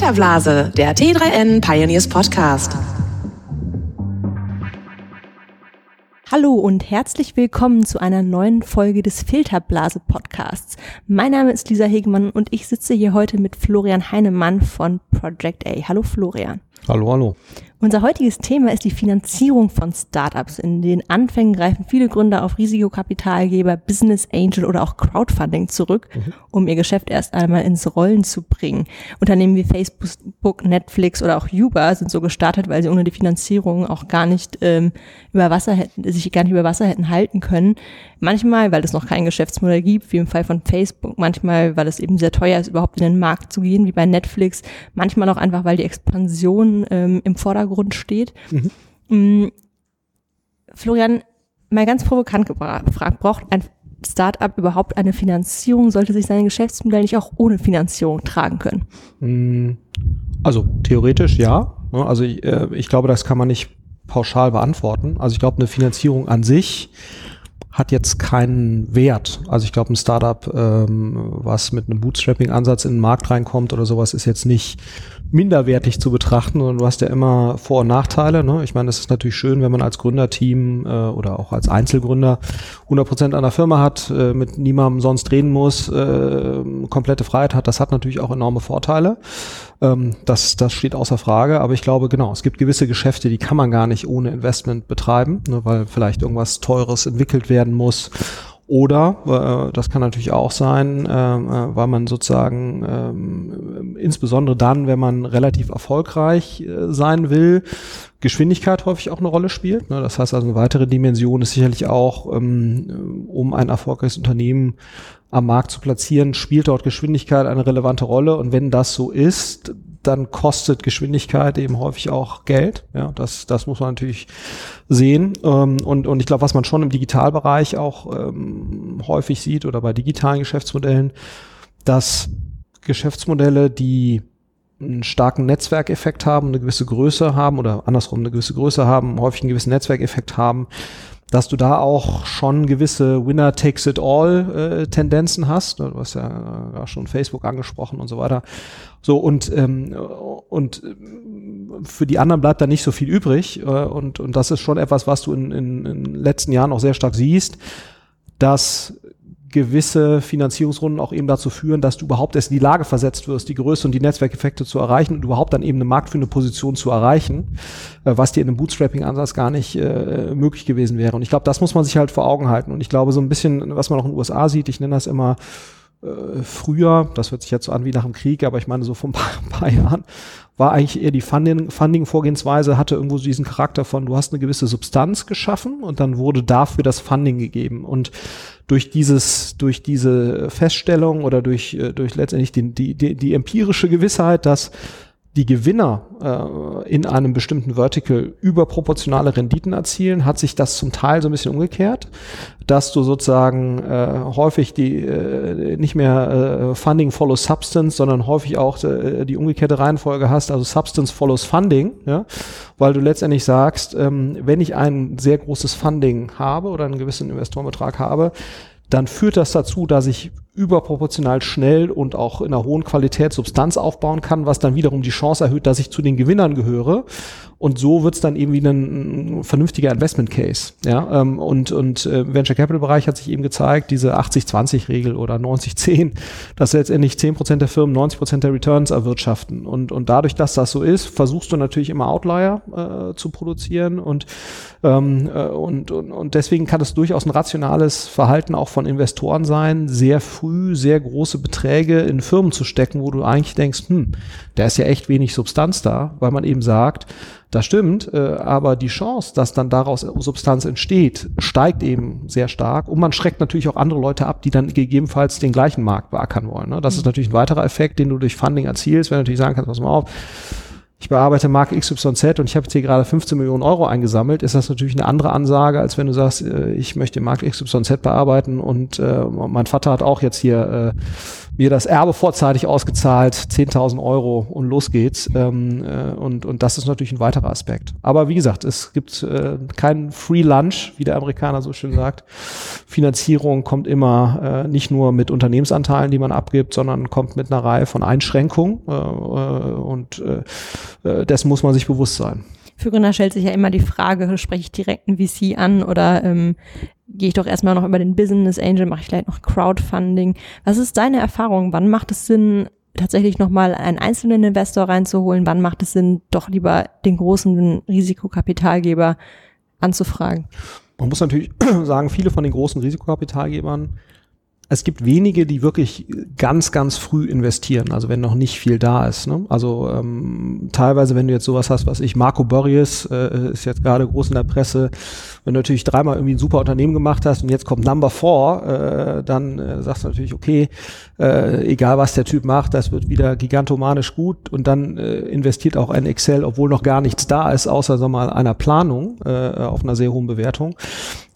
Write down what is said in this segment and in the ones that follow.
Filterblase, der T3N Pioneers Podcast. Hallo und herzlich willkommen zu einer neuen Folge des Filterblase Podcasts. Mein Name ist Lisa Hegemann und ich sitze hier heute mit Florian Heinemann von Project A. Hallo Florian. Hallo, hallo. Unser heutiges Thema ist die Finanzierung von Startups. In den Anfängen greifen viele Gründer auf Risikokapitalgeber, Business Angel oder auch Crowdfunding zurück, mhm. um ihr Geschäft erst einmal ins Rollen zu bringen. Unternehmen wie Facebook, Netflix oder auch Uber sind so gestartet, weil sie ohne die Finanzierung auch gar nicht ähm, über Wasser hätten, sich gar nicht über Wasser hätten halten können. Manchmal, weil es noch kein Geschäftsmodell gibt, wie im Fall von Facebook, manchmal, weil es eben sehr teuer ist, überhaupt in den Markt zu gehen, wie bei Netflix, manchmal auch einfach, weil die Expansion ähm, im Vordergrund Vordergrund steht. Mhm. Mm, Florian, mal ganz provokant gefragt, braucht ein Startup überhaupt eine Finanzierung? Sollte sich sein Geschäftsmodell nicht auch ohne Finanzierung tragen können? Mm, also theoretisch ja. Ne? Also ich, äh, ich glaube, das kann man nicht pauschal beantworten. Also ich glaube, eine Finanzierung an sich hat jetzt keinen Wert. Also ich glaube, ein Startup, ähm, was mit einem Bootstrapping-Ansatz in den Markt reinkommt oder sowas, ist jetzt nicht minderwertig zu betrachten, sondern du hast ja immer Vor- und Nachteile. Ne? Ich meine, es ist natürlich schön, wenn man als Gründerteam äh, oder auch als Einzelgründer 100 Prozent einer Firma hat, äh, mit niemandem sonst reden muss, äh, komplette Freiheit hat. Das hat natürlich auch enorme Vorteile. Ähm, das, das steht außer Frage. Aber ich glaube, genau, es gibt gewisse Geschäfte, die kann man gar nicht ohne Investment betreiben, ne, weil vielleicht irgendwas Teures entwickelt werden muss oder, äh, das kann natürlich auch sein, äh, äh, weil man sozusagen äh, insbesondere dann, wenn man relativ erfolgreich äh, sein will, Geschwindigkeit häufig auch eine Rolle spielt. Ne? Das heißt also eine weitere Dimension ist sicherlich auch, ähm, um ein erfolgreiches Unternehmen am Markt zu platzieren, spielt dort Geschwindigkeit eine relevante Rolle. Und wenn das so ist, dann kostet Geschwindigkeit eben häufig auch Geld. Ja, das, das muss man natürlich sehen. Ähm, und, und ich glaube, was man schon im Digitalbereich auch ähm, häufig sieht oder bei digitalen Geschäftsmodellen, dass Geschäftsmodelle, die einen starken Netzwerkeffekt haben, eine gewisse Größe haben oder andersrum eine gewisse Größe haben, häufig einen gewissen Netzwerkeffekt haben, dass du da auch schon gewisse Winner takes it all äh, Tendenzen hast. Du hast ja äh, schon Facebook angesprochen und so weiter. So und ähm, und äh, für die anderen bleibt da nicht so viel übrig äh, und und das ist schon etwas, was du in, in, in den letzten Jahren auch sehr stark siehst, dass gewisse Finanzierungsrunden auch eben dazu führen, dass du überhaupt erst in die Lage versetzt wirst, die Größe und die Netzwerkeffekte zu erreichen und überhaupt dann eben eine marktführende Position zu erreichen, äh, was dir in einem Bootstrapping-Ansatz gar nicht äh, möglich gewesen wäre. Und ich glaube, das muss man sich halt vor Augen halten. Und ich glaube, so ein bisschen, was man auch in den USA sieht, ich nenne das immer äh, früher, das hört sich jetzt so an wie nach dem Krieg, aber ich meine so vor ein paar, ein paar Jahren, war eigentlich eher die Funding-Vorgehensweise, hatte irgendwo so diesen Charakter von, du hast eine gewisse Substanz geschaffen und dann wurde dafür das Funding gegeben. Und durch dieses, durch diese Feststellung oder durch, äh, durch letztendlich die, die, die empirische Gewissheit, dass die Gewinner äh, in einem bestimmten Vertical überproportionale Renditen erzielen, hat sich das zum Teil so ein bisschen umgekehrt, dass du sozusagen äh, häufig die äh, nicht mehr äh, Funding follows Substance, sondern häufig auch äh, die umgekehrte Reihenfolge hast, also Substance follows Funding, ja, weil du letztendlich sagst, ähm, wenn ich ein sehr großes Funding habe oder einen gewissen Investorenbetrag habe, dann führt das dazu, dass ich überproportional schnell und auch in einer hohen Qualität Substanz aufbauen kann, was dann wiederum die Chance erhöht, dass ich zu den Gewinnern gehöre. Und so wird es dann eben wieder ein, vernünftiger Investment Case. Ja, ähm, und und äh, Venture Capital Bereich hat sich eben gezeigt, diese 80-20-Regel oder 90-10, dass letztendlich 10% der Firmen 90% der Returns erwirtschaften. Und, und dadurch, dass das so ist, versuchst du natürlich immer Outlier äh, zu produzieren und, ähm, äh, und, und, und deswegen kann es durchaus ein rationales Verhalten auch von Investoren sein, sehr früh sehr große Beträge in Firmen zu stecken, wo du eigentlich denkst, hm, da ist ja echt wenig Substanz da, weil man eben sagt, das stimmt, äh, aber die Chance, dass dann daraus Substanz entsteht, steigt eben sehr stark und man schreckt natürlich auch andere Leute ab, die dann gegebenenfalls den gleichen Markt beackern wollen. Ne? Das mhm. ist natürlich ein weiterer Effekt, den du durch Funding erzielst, wenn du natürlich sagen kannst, pass mal auf, ich bearbeite Marke XYZ und ich habe jetzt hier gerade 15 Millionen Euro eingesammelt, ist das natürlich eine andere Ansage, als wenn du sagst, äh, ich möchte Marke XYZ bearbeiten und äh, mein Vater hat auch jetzt hier mir das Erbe vorzeitig ausgezahlt, 10.000 Euro und los geht's. Ähm, äh, und, und das ist natürlich ein weiterer Aspekt. Aber wie gesagt, es gibt äh, keinen Free Lunch, wie der Amerikaner so schön sagt. Finanzierung kommt immer äh, nicht nur mit Unternehmensanteilen, die man abgibt, sondern kommt mit einer Reihe von Einschränkungen. Äh, äh und äh, äh, dessen muss man sich bewusst sein. Für Gründer stellt sich ja immer die Frage, spreche ich direkt einen VC an oder ähm, gehe ich doch erstmal noch über den Business Angel, mache ich vielleicht noch Crowdfunding. Was ist deine Erfahrung? Wann macht es Sinn, tatsächlich nochmal einen einzelnen Investor reinzuholen? Wann macht es Sinn, doch lieber den großen Risikokapitalgeber anzufragen? Man muss natürlich sagen, viele von den großen Risikokapitalgebern es gibt wenige, die wirklich ganz, ganz früh investieren, also wenn noch nicht viel da ist. Ne? Also ähm, teilweise, wenn du jetzt sowas hast, was ich, Marco Borries äh, ist jetzt gerade groß in der Presse, wenn du natürlich dreimal irgendwie ein super Unternehmen gemacht hast und jetzt kommt Number Four, äh, dann äh, sagst du natürlich, okay, äh, egal was der Typ macht, das wird wieder gigantomanisch gut und dann äh, investiert auch ein Excel, obwohl noch gar nichts da ist, außer sag mal einer Planung äh, auf einer sehr hohen Bewertung.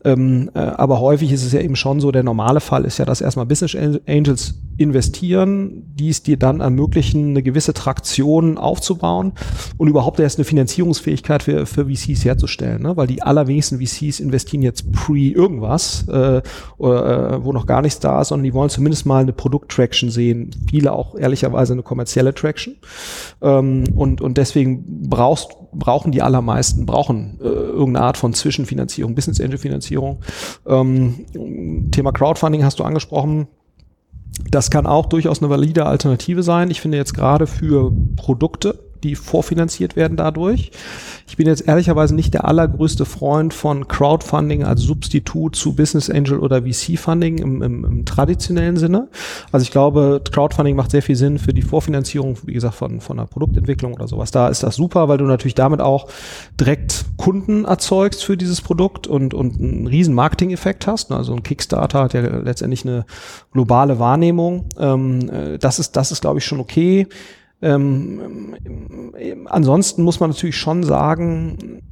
Ähm, äh, aber häufig ist es ja eben schon so, der normale Fall ist ja, dass erstmal Business Angels investieren, die es dir dann ermöglichen, eine gewisse Traktion aufzubauen und überhaupt erst eine Finanzierungsfähigkeit für, für VCs herzustellen. Ne? Weil die allerwenigsten VCs investieren jetzt pre irgendwas, äh, äh, wo noch gar nichts da ist, sondern die wollen zumindest mal eine Produkt-Traction sehen. Viele auch ehrlicherweise eine kommerzielle Traction. Ähm, und, und deswegen brauchst, brauchen die allermeisten, brauchen äh, irgendeine Art von Zwischenfinanzierung, Business Angel Finanzierung. Ähm, Thema Crowdfunding hast du angesprochen. Das kann auch durchaus eine valide Alternative sein. Ich finde jetzt gerade für Produkte, die vorfinanziert werden dadurch. Ich bin jetzt ehrlicherweise nicht der allergrößte Freund von Crowdfunding als Substitut zu Business Angel oder VC-Funding im, im, im, traditionellen Sinne. Also ich glaube, Crowdfunding macht sehr viel Sinn für die Vorfinanzierung, wie gesagt, von, von einer Produktentwicklung oder sowas. Da ist das super, weil du natürlich damit auch direkt Kunden erzeugst für dieses Produkt und, und einen riesen Marketing-Effekt hast. Also ein Kickstarter hat ja letztendlich eine globale Wahrnehmung. Ähm, äh, das ist, das ist, glaube ich, schon okay. Ähm, ansonsten muss man natürlich schon sagen,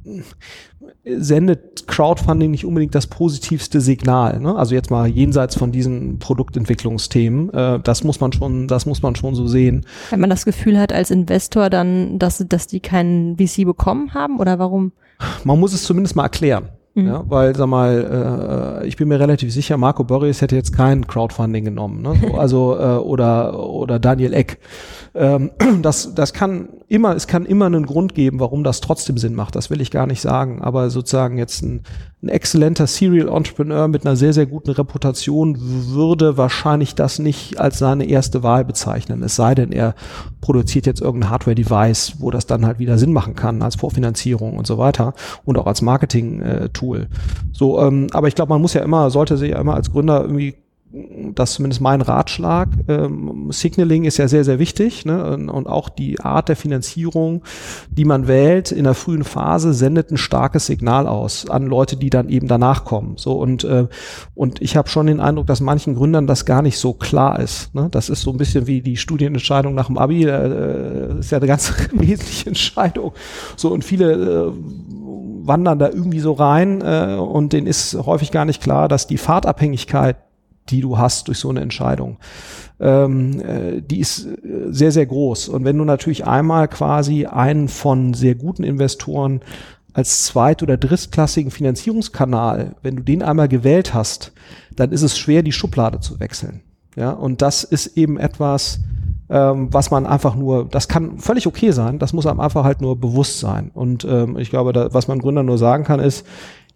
sendet Crowdfunding nicht unbedingt das positivste Signal. Ne? Also jetzt mal jenseits von diesen Produktentwicklungsthemen. Äh, das muss man schon, das muss man schon so sehen. Wenn man das Gefühl hat als Investor dann, dass, dass die keinen VC bekommen haben oder warum? Man muss es zumindest mal erklären. Mhm. Ja, weil, sag mal, äh, ich bin mir relativ sicher, Marco Boris hätte jetzt kein Crowdfunding genommen, ne? So, also äh, oder oder Daniel Eck. Ähm, das das kann immer, es kann immer einen Grund geben, warum das trotzdem Sinn macht. Das will ich gar nicht sagen. Aber sozusagen jetzt ein, ein exzellenter Serial Entrepreneur mit einer sehr sehr guten Reputation würde wahrscheinlich das nicht als seine erste Wahl bezeichnen. Es sei denn, er produziert jetzt irgendein Hardware-Device, wo das dann halt wieder Sinn machen kann als Vorfinanzierung und so weiter und auch als Marketing-Tool. Äh. So, ähm, aber ich glaube, man muss ja immer, sollte sich ja immer als Gründer irgendwie das ist zumindest mein Ratschlag. Ähm, Signaling ist ja sehr, sehr wichtig ne? und, auch die Art der Finanzierung, die man wählt in der frühen Phase, sendet ein starkes Signal aus an Leute, die dann eben danach kommen. So und äh, und ich habe schon den Eindruck, dass manchen Gründern das gar nicht so klar ist. Ne? Das ist so ein bisschen wie die Studienentscheidung nach dem Abi. Äh, ist ja eine ganz wesentliche Entscheidung. So und viele äh, wandern da irgendwie so rein äh, und denen ist häufig gar nicht klar, dass die Fahrtabhängigkeit die du hast durch so eine Entscheidung. Ähm, äh, die ist äh, sehr, sehr groß. Und wenn du natürlich einmal quasi einen von sehr guten Investoren als zweit- oder drittklassigen Finanzierungskanal, wenn du den einmal gewählt hast, dann ist es schwer, die Schublade zu wechseln. Ja, und das ist eben etwas, ähm, was man einfach nur, das kann völlig okay sein, das muss einem einfach halt nur bewusst sein. Und ähm, ich glaube, da, was man Gründer nur sagen kann, ist,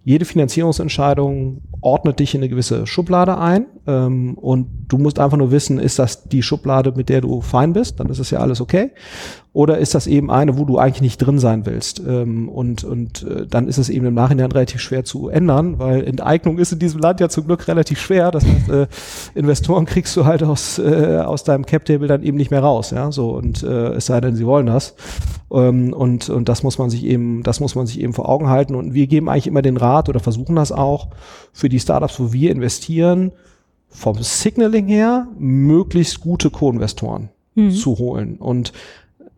jede Finanzierungsentscheidung ordnet dich in eine gewisse Schublade ein ähm, und du musst einfach nur wissen, ist das die Schublade, mit der du fein bist, dann ist es ja alles okay. Oder ist das eben eine, wo du eigentlich nicht drin sein willst? Ähm, und und äh, dann ist es eben im Nachhinein relativ schwer zu ändern, weil Enteignung ist in diesem Land ja zum Glück relativ schwer. Das heißt, äh, Investoren kriegst du halt aus, äh, aus deinem Cap-Table dann eben nicht mehr raus. Ja, so und äh, es sei denn, sie wollen das. Ähm, und, und das muss man sich eben, das muss man sich eben vor Augen halten. Und wir geben eigentlich immer den Rat oder versuchen das auch für die Startups, wo wir investieren, vom Signaling her möglichst gute Co-Investoren mhm. zu holen. Und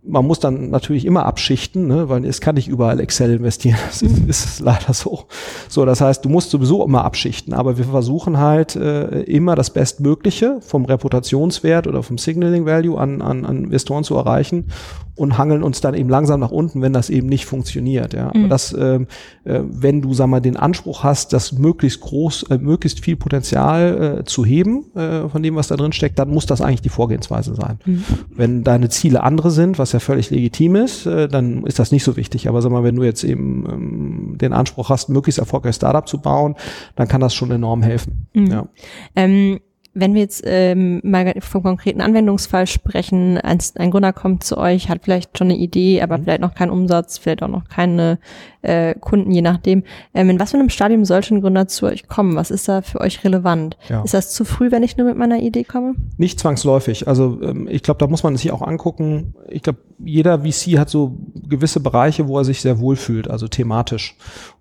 man muss dann natürlich immer abschichten, ne, weil es kann nicht überall Excel investieren. Das ist, ist leider so. So, das heißt, du musst sowieso immer abschichten, aber wir versuchen halt äh, immer das Bestmögliche vom Reputationswert oder vom Signaling Value an, an, an Investoren zu erreichen und hangeln uns dann eben langsam nach unten, wenn das eben nicht funktioniert. Ja. Mhm. Aber das, äh, äh, wenn du, sag mal, den Anspruch hast, das möglichst groß, äh, möglichst viel Potenzial äh, zu heben äh, von dem, was da drin steckt, dann muss das eigentlich die Vorgehensweise sein. Mhm. Wenn deine Ziele andere sind, was ja völlig legitim ist, äh, dann ist das nicht so wichtig. Aber sag mal, wenn du jetzt eben ähm, den Anspruch hast, möglichst erfolgreich Startup zu bauen, dann kann das schon enorm helfen. Mhm. Ja. Ähm wenn wir jetzt ähm, mal vom konkreten Anwendungsfall sprechen, ein, ein Gründer kommt zu euch, hat vielleicht schon eine Idee, aber mhm. vielleicht noch keinen Umsatz, vielleicht auch noch keine äh, Kunden, je nachdem. Ähm, in was für einem Stadium sollte ein Gründer zu euch kommen? Was ist da für euch relevant? Ja. Ist das zu früh, wenn ich nur mit meiner Idee komme? Nicht zwangsläufig. Also ähm, ich glaube, da muss man sich auch angucken. Ich glaube, jeder VC hat so gewisse Bereiche, wo er sich sehr wohl fühlt, also thematisch.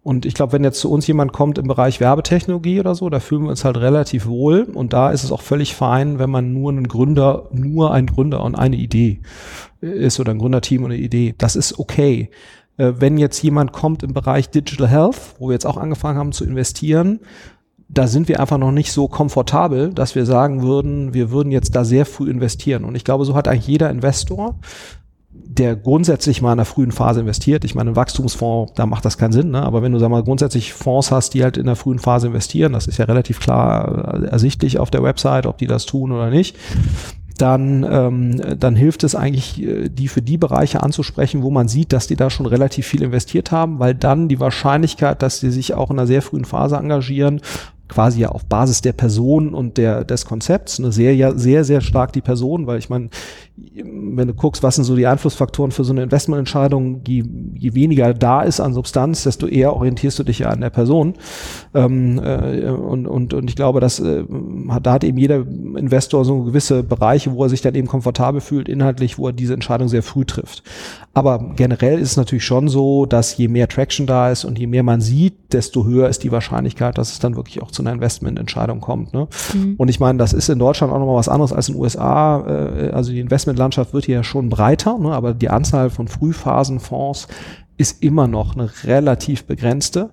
Und ich glaube, wenn jetzt zu uns jemand kommt im Bereich Werbetechnologie oder so, da fühlen wir uns halt relativ wohl. Und da ist es auch völlig fein, wenn man nur einen Gründer, nur ein Gründer und eine Idee ist oder ein Gründerteam und eine Idee. Das ist okay. Äh, wenn jetzt jemand kommt im Bereich Digital Health, wo wir jetzt auch angefangen haben zu investieren, da sind wir einfach noch nicht so komfortabel, dass wir sagen würden, wir würden jetzt da sehr früh investieren. Und ich glaube, so hat eigentlich jeder Investor, der grundsätzlich mal in einer frühen Phase investiert. Ich meine, ein Wachstumsfonds, da macht das keinen Sinn, ne? aber wenn du sag mal grundsätzlich Fonds hast, die halt in der frühen Phase investieren, das ist ja relativ klar äh, ersichtlich auf der Website, ob die das tun oder nicht, dann, ähm, dann hilft es eigentlich, äh, die für die Bereiche anzusprechen, wo man sieht, dass die da schon relativ viel investiert haben, weil dann die Wahrscheinlichkeit, dass die sich auch in einer sehr frühen Phase engagieren, quasi ja auf Basis der Person und der des Konzepts, eine sehr ja sehr sehr stark die Person, weil ich meine, wenn du guckst, was sind so die Einflussfaktoren für so eine Investmententscheidung, je, je weniger da ist an Substanz, desto eher orientierst du dich ja an der Person. Ähm, äh, und, und, und ich glaube, dass äh, da hat eben jeder Investor so gewisse Bereiche, wo er sich dann eben komfortabel fühlt, inhaltlich, wo er diese Entscheidung sehr früh trifft. Aber generell ist es natürlich schon so, dass je mehr Traction da ist und je mehr man sieht, desto höher ist die Wahrscheinlichkeit, dass es dann wirklich auch zu einer Investmententscheidung kommt. Ne? Mhm. Und ich meine, das ist in Deutschland auch nochmal was anderes als in den USA. Äh, also die Investment Investmentlandschaft wird hier ja schon breiter, ne, aber die Anzahl von Frühphasenfonds ist immer noch eine relativ begrenzte.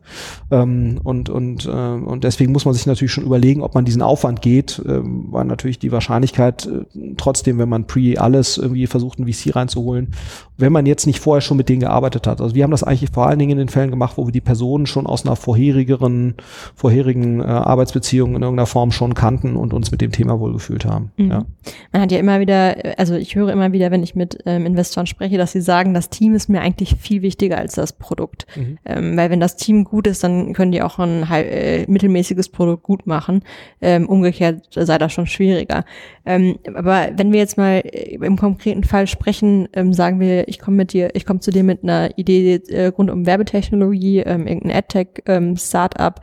Ähm, und, und, äh, und deswegen muss man sich natürlich schon überlegen, ob man diesen Aufwand geht, äh, weil natürlich die Wahrscheinlichkeit äh, trotzdem, wenn man pre alles irgendwie versucht, ein VC reinzuholen, wenn man jetzt nicht vorher schon mit denen gearbeitet hat. Also wir haben das eigentlich vor allen Dingen in den Fällen gemacht, wo wir die Personen schon aus einer vorherigeren, vorherigen äh, Arbeitsbeziehung in irgendeiner Form schon kannten und uns mit dem Thema wohlgefühlt haben. Mhm. Ja. Man hat ja immer wieder, also ich höre immer wieder, wenn ich mit ähm, Investoren spreche, dass sie sagen, das Team ist mir eigentlich viel wichtiger wichtiger als das Produkt. Mhm. Ähm, weil wenn das Team gut ist, dann können die auch ein äh, mittelmäßiges Produkt gut machen. Ähm, umgekehrt sei das schon schwieriger. Ähm, aber wenn wir jetzt mal äh, im konkreten Fall sprechen, ähm, sagen wir, ich komme mit dir, ich komme zu dir mit einer Idee äh, rund um Werbetechnologie, ähm, irgendein AdTech ähm, Startup.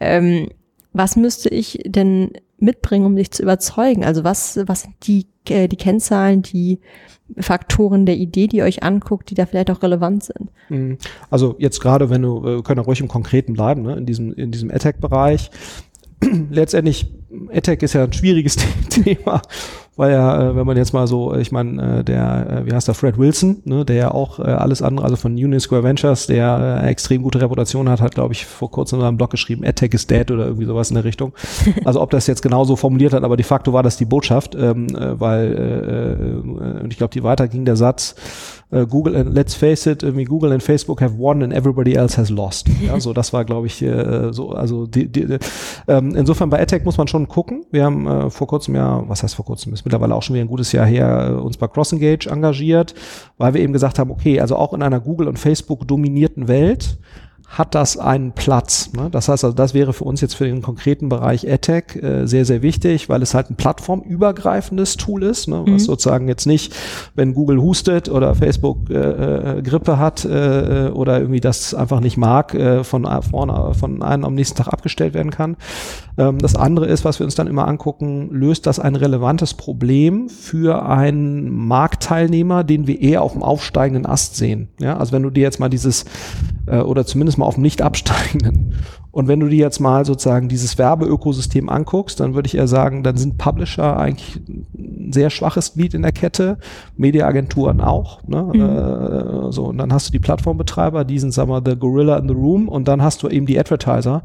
Ähm, was müsste ich denn mitbringen, um dich zu überzeugen? Also was, was sind die, äh, die Kennzahlen, die Faktoren der Idee, die ihr euch anguckt, die da vielleicht auch relevant sind? Mhm. Also jetzt gerade, wenn du, wir können auch ruhig im Konkreten bleiben, ne, in diesem, in diesem AdTech-Bereich. Letztendlich, AdTech ist ja ein schwieriges Thema weil ja, äh, wenn man jetzt mal so, ich meine, äh, der, äh, wie heißt der, Fred Wilson, ne, der ja auch alles andere, also von Union Square Ventures, der äh, extrem gute Reputation hat, hat, glaube ich, vor kurzem in seinem Blog geschrieben, AdTech is dead oder irgendwie sowas in der Richtung. Also ob das jetzt genauso formuliert hat, aber de facto war das die Botschaft, ähm, äh, weil, äh, und ich glaube, die weiter ging der Satz, äh, Google and let's face it, irgendwie Google and Facebook have won and everybody else has lost. Ja, so das war, glaube ich, äh, so, also die, die, ähm, insofern bei AdTech muss man schon gucken. Wir haben äh, vor kurzem ja, was heißt vor kurzem, ist mittlerweile auch schon wieder ein gutes Jahr her, äh, uns bei CrossEngage engagiert, weil wir eben gesagt haben, okay, also auch in einer Google und Facebook dominierten Welt hat das einen Platz. Ne? Das heißt also, das wäre für uns jetzt für den konkreten Bereich AdTech äh, sehr, sehr wichtig, weil es halt ein plattformübergreifendes Tool ist, ne? was mhm. sozusagen jetzt nicht, wenn Google hustet oder Facebook äh, äh, Grippe hat äh, oder irgendwie das einfach nicht mag, äh, von vorne von einem am nächsten Tag abgestellt werden kann. Ähm, das andere ist, was wir uns dann immer angucken, löst das ein relevantes Problem für einen Marktteilnehmer, den wir eher auf dem aufsteigenden Ast sehen. Ja? Also wenn du dir jetzt mal dieses äh, oder zumindest mal auf dem nicht absteigenden. Und wenn du dir jetzt mal sozusagen dieses Werbeökosystem anguckst, dann würde ich eher sagen, dann sind Publisher eigentlich ein sehr schwaches Glied in der Kette, Mediaagenturen auch. Ne? Mhm. Äh, so, und dann hast du die Plattformbetreiber, die sind, sagen wir, the Gorilla in the Room und dann hast du eben die Advertiser,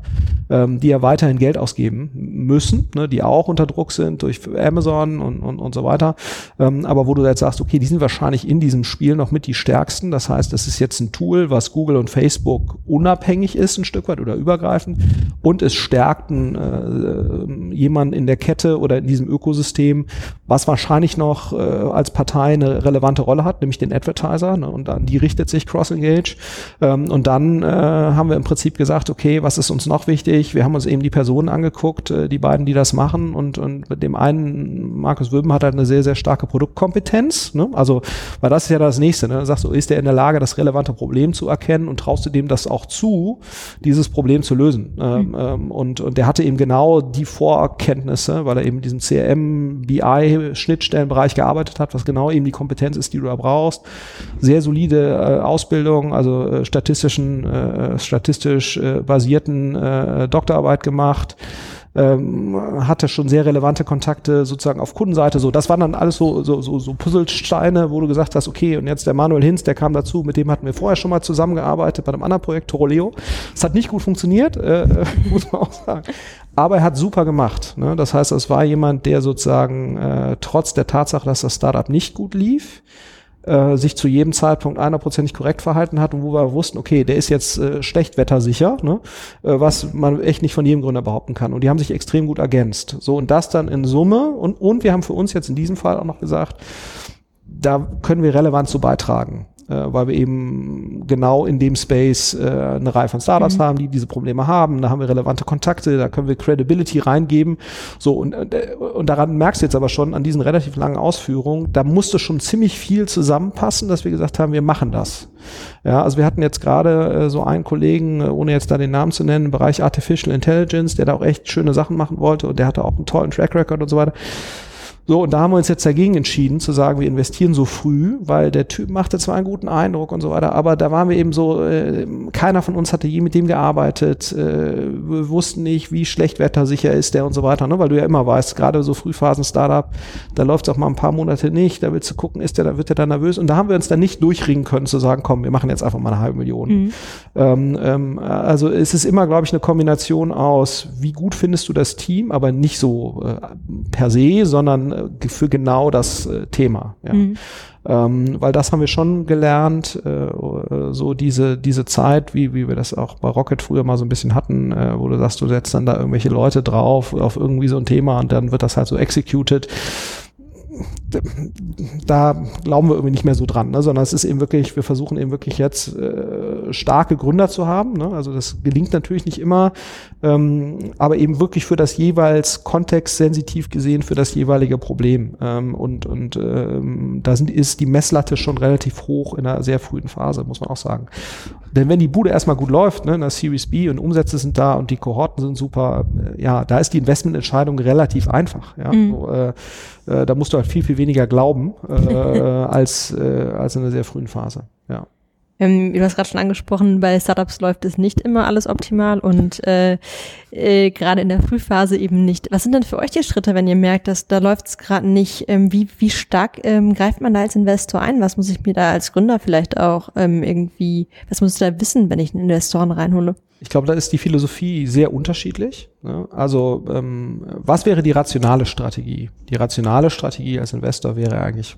ähm, die ja weiterhin Geld ausgeben müssen, ne? die auch unter Druck sind durch Amazon und, und, und so weiter. Ähm, aber wo du jetzt sagst, okay, die sind wahrscheinlich in diesem Spiel noch mit die stärksten. Das heißt, es ist jetzt ein Tool, was Google und Facebook unabhängig ist, ein Stück weit oder übergreifend und es stärkt einen, äh, jemanden in der Kette oder in diesem Ökosystem, was wahrscheinlich noch äh, als Partei eine relevante Rolle hat, nämlich den Advertiser. Ne, und an die richtet sich Cross-Engage. Ähm, und dann äh, haben wir im Prinzip gesagt, okay, was ist uns noch wichtig? Wir haben uns eben die Personen angeguckt, äh, die beiden, die das machen. Und, und mit dem einen, Markus Wöben, hat halt eine sehr, sehr starke Produktkompetenz. Ne? Also, weil das ist ja das Nächste. Ne? Du sagst du, ist der in der Lage, das relevante Problem zu erkennen und traust du dem das auch zu, dieses Problem zu lösen? Ähm, mhm. Ähm, und, und der hatte eben genau die Vorkenntnisse, weil er eben in diesem CRM, BI, Schnittstellenbereich gearbeitet hat, was genau eben die Kompetenz ist, die du da brauchst. Sehr solide äh, Ausbildung, also äh, statistischen, äh, statistisch äh, basierten äh, Doktorarbeit gemacht ähm, hatte schon sehr relevante Kontakte sozusagen auf Kundenseite. So, das waren dann alles so, so, so, so Puzzlesteine, wo du gesagt hast, okay, und jetzt der Manuel Hinz, der kam dazu, mit dem hatten wir vorher schon mal zusammengearbeitet bei einem anderen Projekt, Toroleo. Das hat nicht gut funktioniert, äh, muss man auch sagen. Aber er hat super gemacht. Ne? Das heißt, es war jemand, der sozusagen äh, trotz der Tatsache, dass das Startup nicht gut lief, äh, sich zu jedem Zeitpunkt einerprozentig korrekt verhalten hat und wo wir wussten, okay, der ist jetzt äh, schlechtwettersicher, ne? äh, was man echt nicht von jedem Gründer behaupten kann. Und die haben sich extrem gut ergänzt. So, und das dann in Summe und, und wir haben für uns jetzt in diesem Fall auch noch gesagt, da können wir relevant zu beitragen weil wir eben genau in dem Space äh, eine Reihe von Startups mhm. haben, die diese Probleme haben. Da haben wir relevante Kontakte, da können wir Credibility reingeben. So und, äh, und daran merkst du jetzt aber schon an diesen relativ langen Ausführungen, da musste schon ziemlich viel zusammenpassen, dass wir gesagt haben, wir machen das. Ja, also wir hatten jetzt gerade äh, so einen Kollegen, äh, ohne jetzt da den Namen zu nennen, im Bereich Artificial Intelligence, der da auch echt schöne Sachen machen wollte und der hatte auch einen tollen Track Record und so weiter. So, und da haben wir uns jetzt dagegen entschieden, zu sagen, wir investieren so früh, weil der Typ machte zwar einen guten Eindruck und so weiter, aber da waren wir eben so, äh, keiner von uns hatte je mit dem gearbeitet, äh, wir wussten nicht, wie schlecht wettersicher ist der und so weiter, ne? weil du ja immer weißt, gerade so Frühphasen-Startup, da läuft es auch mal ein paar Monate nicht, da willst du gucken, ist der, da wird der dann nervös und da haben wir uns dann nicht durchringen können, zu sagen, komm, wir machen jetzt einfach mal eine halbe Million. Mhm. Ähm, ähm, also es ist immer, glaube ich, eine Kombination aus, wie gut findest du das Team, aber nicht so äh, per se, sondern äh, für genau das äh, Thema. Ja. Mhm. Ähm, weil das haben wir schon gelernt, äh, so diese, diese Zeit, wie, wie wir das auch bei Rocket früher mal so ein bisschen hatten, äh, wo du sagst, du setzt dann da irgendwelche Leute drauf auf irgendwie so ein Thema und dann wird das halt so executed da glauben wir irgendwie nicht mehr so dran, ne? sondern es ist eben wirklich, wir versuchen eben wirklich jetzt äh, starke Gründer zu haben. Ne? Also das gelingt natürlich nicht immer, ähm, aber eben wirklich für das jeweils kontextsensitiv gesehen für das jeweilige Problem. Ähm, und und ähm, da sind, ist die Messlatte schon relativ hoch in einer sehr frühen Phase, muss man auch sagen. Denn wenn die Bude erstmal gut läuft, ne, in der Series B und Umsätze sind da und die Kohorten sind super, äh, ja, da ist die Investmententscheidung relativ einfach. Ja? Mhm. So, äh, äh, da musst du halt viel, viel weniger glauben äh, als, äh, als in einer sehr frühen Phase. Ähm, du hast gerade schon angesprochen, bei Startups läuft es nicht immer alles optimal und äh, äh, gerade in der Frühphase eben nicht. Was sind denn für euch die Schritte, wenn ihr merkt, dass da läuft es gerade nicht? Ähm, wie, wie stark ähm, greift man da als Investor ein? Was muss ich mir da als Gründer vielleicht auch ähm, irgendwie, was muss ich da wissen, wenn ich einen Investoren reinhole? Ich glaube, da ist die Philosophie sehr unterschiedlich. Ne? Also ähm, was wäre die rationale Strategie? Die rationale Strategie als Investor wäre eigentlich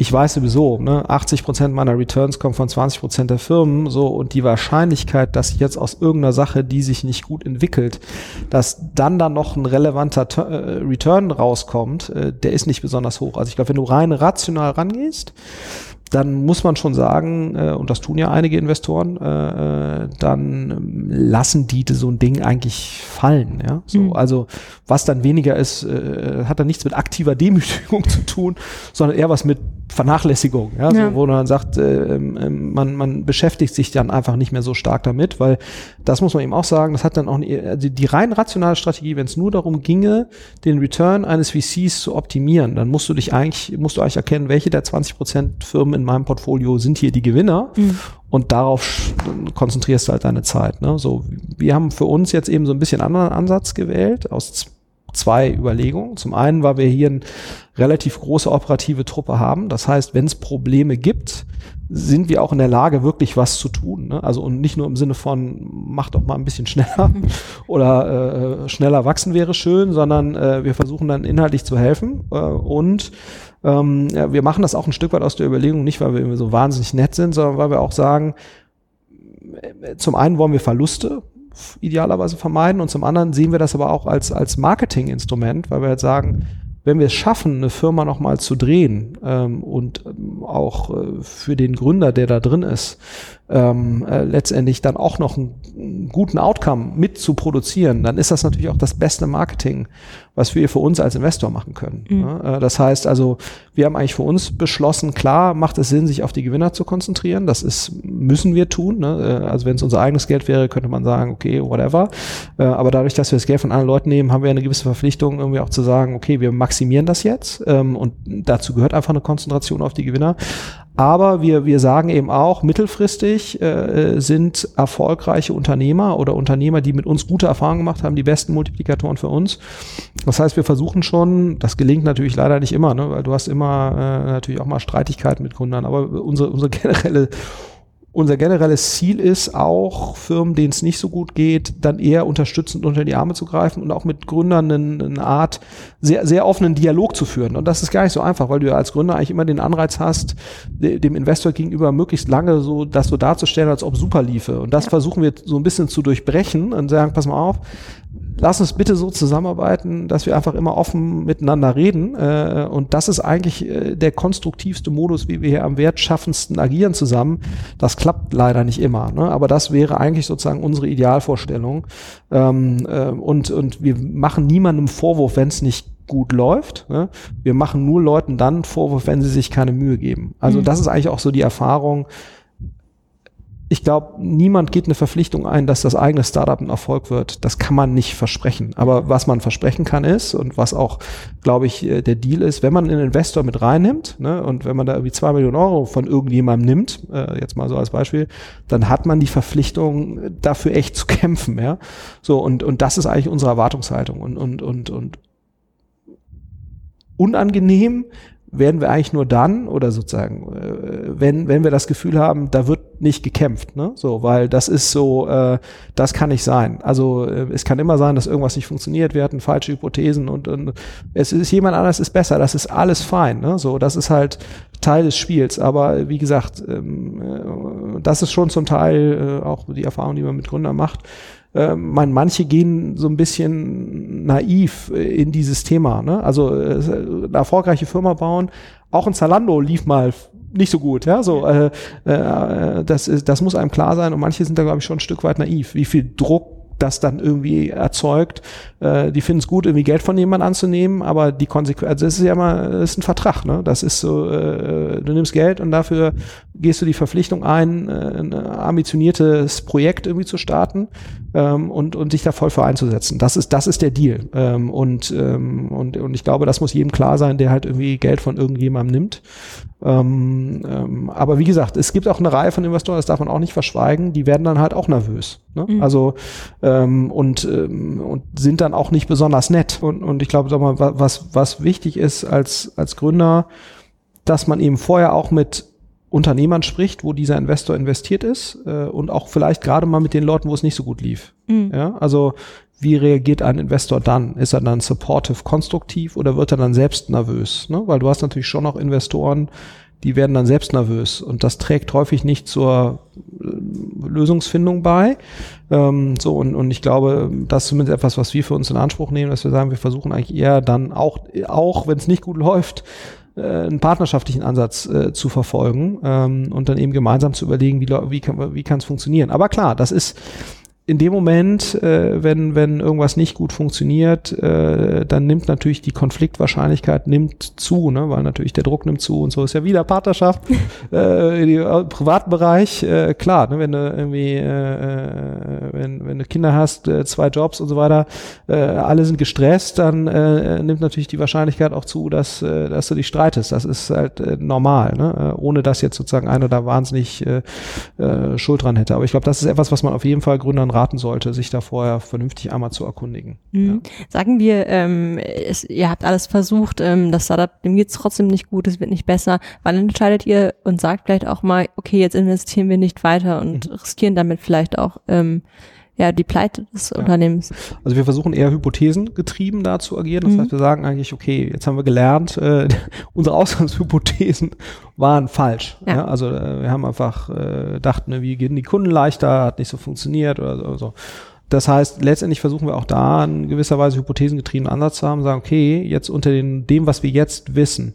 ich weiß sowieso, ne, 80 Prozent meiner Returns kommen von 20 Prozent der Firmen, so und die Wahrscheinlichkeit, dass jetzt aus irgendeiner Sache, die sich nicht gut entwickelt, dass dann da noch ein relevanter äh, Return rauskommt, äh, der ist nicht besonders hoch. Also ich glaube, wenn du rein rational rangehst, dann muss man schon sagen, äh, und das tun ja einige Investoren, äh, äh dann lassen die so ein Ding eigentlich fallen. Ja? So, mhm. Also was dann weniger ist, äh, hat dann nichts mit aktiver Demütigung zu tun, sondern eher was mit Vernachlässigung, ja? ja. So, wo man sagt, äh, äh, man, man beschäftigt sich dann einfach nicht mehr so stark damit, weil das muss man eben auch sagen, das hat dann auch die, also die rein rationale Strategie, wenn es nur darum ginge, den Return eines VCs zu optimieren, dann musst du dich eigentlich, musst du eigentlich erkennen, welche der 20 Prozent Firmen in meinem Portfolio sind hier die Gewinner mhm. und darauf konzentrierst du halt deine Zeit. Ne? So, wir haben für uns jetzt eben so ein bisschen anderen Ansatz gewählt aus zwei Überlegungen. Zum einen, weil wir hier eine relativ große operative Truppe haben. Das heißt, wenn es Probleme gibt, sind wir auch in der Lage, wirklich was zu tun. Ne? Also und nicht nur im Sinne von, mach doch mal ein bisschen schneller oder äh, schneller wachsen wäre schön, sondern äh, wir versuchen dann inhaltlich zu helfen äh, und ähm, ja, wir machen das auch ein Stück weit aus der Überlegung, nicht weil wir so wahnsinnig nett sind, sondern weil wir auch sagen, äh, zum einen wollen wir Verluste idealerweise vermeiden. Und zum anderen sehen wir das aber auch als, als Marketinginstrument, weil wir jetzt sagen, wenn wir es schaffen, eine Firma nochmal zu drehen ähm, und ähm, auch äh, für den Gründer, der da drin ist, ähm, äh, letztendlich dann auch noch einen, einen, guten Outcome mit zu produzieren, dann ist das natürlich auch das beste Marketing, was wir für uns als Investor machen können. Mhm. Ja, äh, das heißt also, wir haben eigentlich für uns beschlossen, klar macht es Sinn, sich auf die Gewinner zu konzentrieren. Das ist, müssen wir tun. Ne? Äh, also wenn es unser eigenes Geld wäre, könnte man sagen, okay, whatever. Äh, aber dadurch, dass wir das Geld von anderen Leuten nehmen, haben wir eine gewisse Verpflichtung, irgendwie auch zu sagen, okay, wir maximieren das jetzt. Ähm, und dazu gehört einfach eine Konzentration auf die Gewinner. Aber wir, wir sagen eben auch, mittelfristig äh, sind erfolgreiche Unternehmer oder Unternehmer, die mit uns gute Erfahrungen gemacht haben, die besten Multiplikatoren für uns. Das heißt, wir versuchen schon, das gelingt natürlich leider nicht immer, ne, weil du hast immer äh, natürlich auch mal Streitigkeiten mit Gründern, aber unsere, unsere generelle unser generelles Ziel ist auch, Firmen, denen es nicht so gut geht, dann eher unterstützend unter die Arme zu greifen und auch mit Gründern eine, eine Art sehr, sehr offenen Dialog zu führen. Und das ist gar nicht so einfach, weil du ja als Gründer eigentlich immer den Anreiz hast, dem Investor gegenüber möglichst lange so das so darzustellen, als ob super liefe. Und das ja. versuchen wir so ein bisschen zu durchbrechen und sagen, pass mal auf, lass uns bitte so zusammenarbeiten, dass wir einfach immer offen miteinander reden. Äh, und das ist eigentlich äh, der konstruktivste Modus, wie wir hier am wertschaffendsten agieren zusammen. Das klappt leider nicht immer. Ne? Aber das wäre eigentlich sozusagen unsere Idealvorstellung. Ähm, äh, und, und wir machen niemandem Vorwurf, wenn es nicht gut läuft. Ne? Wir machen nur Leuten dann Vorwurf, wenn sie sich keine Mühe geben. Also mhm. das ist eigentlich auch so die Erfahrung, ich glaube, niemand geht eine Verpflichtung ein, dass das eigene Startup ein Erfolg wird. Das kann man nicht versprechen. Aber was man versprechen kann ist und was auch, glaube ich, äh, der Deal ist, wenn man einen Investor mit reinnimmt ne, und wenn man da irgendwie zwei Millionen Euro von irgendjemandem nimmt, äh, jetzt mal so als Beispiel, dann hat man die Verpflichtung, dafür echt zu kämpfen. Ja, so und und das ist eigentlich unsere Erwartungshaltung und und und und unangenehm werden wir eigentlich nur dann oder sozusagen, äh, wenn, wenn wir das Gefühl haben, da wird nicht gekämpft, ne? So, weil das ist so, äh, das kann nicht sein. Also äh, es kann immer sein, dass irgendwas nicht funktioniert, wir hatten falsche Hypothesen und, und es ist jemand anders ist besser, das ist alles fein, ne? So, das ist halt Teil des Spiels. Aber wie gesagt, ähm, äh, das ist schon zum Teil äh, auch die Erfahrung, die man mit Gründern macht äh, man, manche gehen so ein bisschen naiv äh, in dieses Thema. Ne? Also äh, eine erfolgreiche Firma bauen, auch ein Zalando lief mal nicht so gut, ja, so äh, äh, das ist, das muss einem klar sein und manche sind da glaube ich schon ein Stück weit naiv, wie viel Druck das dann irgendwie erzeugt. Äh, die finden es gut, irgendwie Geld von jemandem anzunehmen, aber die Konsequenz, also es ist ja immer, das ist ein Vertrag, ne? Das ist so, äh, du nimmst Geld und dafür gehst du die Verpflichtung ein, äh, ein ambitioniertes Projekt irgendwie zu starten ähm, und, und sich da voll für einzusetzen. Das ist, das ist der Deal. Ähm, und, ähm, und, und ich glaube, das muss jedem klar sein, der halt irgendwie Geld von irgendjemandem nimmt. Ähm, ähm, aber wie gesagt, es gibt auch eine Reihe von Investoren, das darf man auch nicht verschweigen, die werden dann halt auch nervös. Ne? Mhm. Also ähm, und, ähm, und sind dann auch nicht besonders nett. Und, und ich glaube, sag mal, was, was wichtig ist als, als Gründer, dass man eben vorher auch mit Unternehmern spricht, wo dieser Investor investiert ist äh, und auch vielleicht gerade mal mit den Leuten, wo es nicht so gut lief. Mhm. Ja, also wie reagiert ein Investor dann? Ist er dann supportive, konstruktiv oder wird er dann selbst nervös? Ne? Weil du hast natürlich schon noch Investoren, die werden dann selbst nervös und das trägt häufig nicht zur äh, Lösungsfindung bei. Ähm, so und, und ich glaube, das ist zumindest etwas, was wir für uns in Anspruch nehmen, dass wir sagen, wir versuchen eigentlich eher dann auch, auch wenn es nicht gut läuft, äh, einen partnerschaftlichen Ansatz äh, zu verfolgen ähm, und dann eben gemeinsam zu überlegen, wie, wie kann wie kann es funktionieren. Aber klar, das ist in dem Moment, äh, wenn, wenn irgendwas nicht gut funktioniert, äh, dann nimmt natürlich die Konfliktwahrscheinlichkeit nimmt zu, ne? weil natürlich der Druck nimmt zu und so ist ja wieder Partnerschaft äh, im äh, privaten Bereich, äh, klar, ne? wenn du irgendwie, äh, äh, wenn, wenn du Kinder hast, äh, zwei Jobs und so weiter, äh, alle sind gestresst, dann äh, nimmt natürlich die Wahrscheinlichkeit auch zu, dass, äh, dass du dich streitest. Das ist halt äh, normal, ne? Äh, ohne dass jetzt sozusagen einer da wahnsinnig äh, äh, Schuld dran hätte. Aber ich glaube, das ist etwas, was man auf jeden Fall Gründern raten sollte, sich da vorher vernünftig einmal zu erkundigen. Mhm. Ja. Sagen wir, ähm, es, ihr habt alles versucht, ähm, das Startup, dem geht's trotzdem nicht gut, es wird nicht besser. Wann entscheidet ihr und sagt vielleicht auch mal, okay, jetzt investieren wir nicht weiter und mhm. riskieren damit vielleicht auch ähm, ja, die Pleite des ja. Unternehmens. Also wir versuchen eher hypothesengetrieben da zu agieren. Das mhm. heißt, wir sagen eigentlich, okay, jetzt haben wir gelernt, äh, unsere Ausgangshypothesen waren falsch. Ja. ja also äh, wir haben einfach äh, dachten, wie gehen die Kunden leichter, hat nicht so funktioniert oder so. Also. Das heißt, letztendlich versuchen wir auch da in gewisser Weise hypothesengetriebenen Ansatz zu haben, sagen, okay, jetzt unter den, dem, was wir jetzt wissen,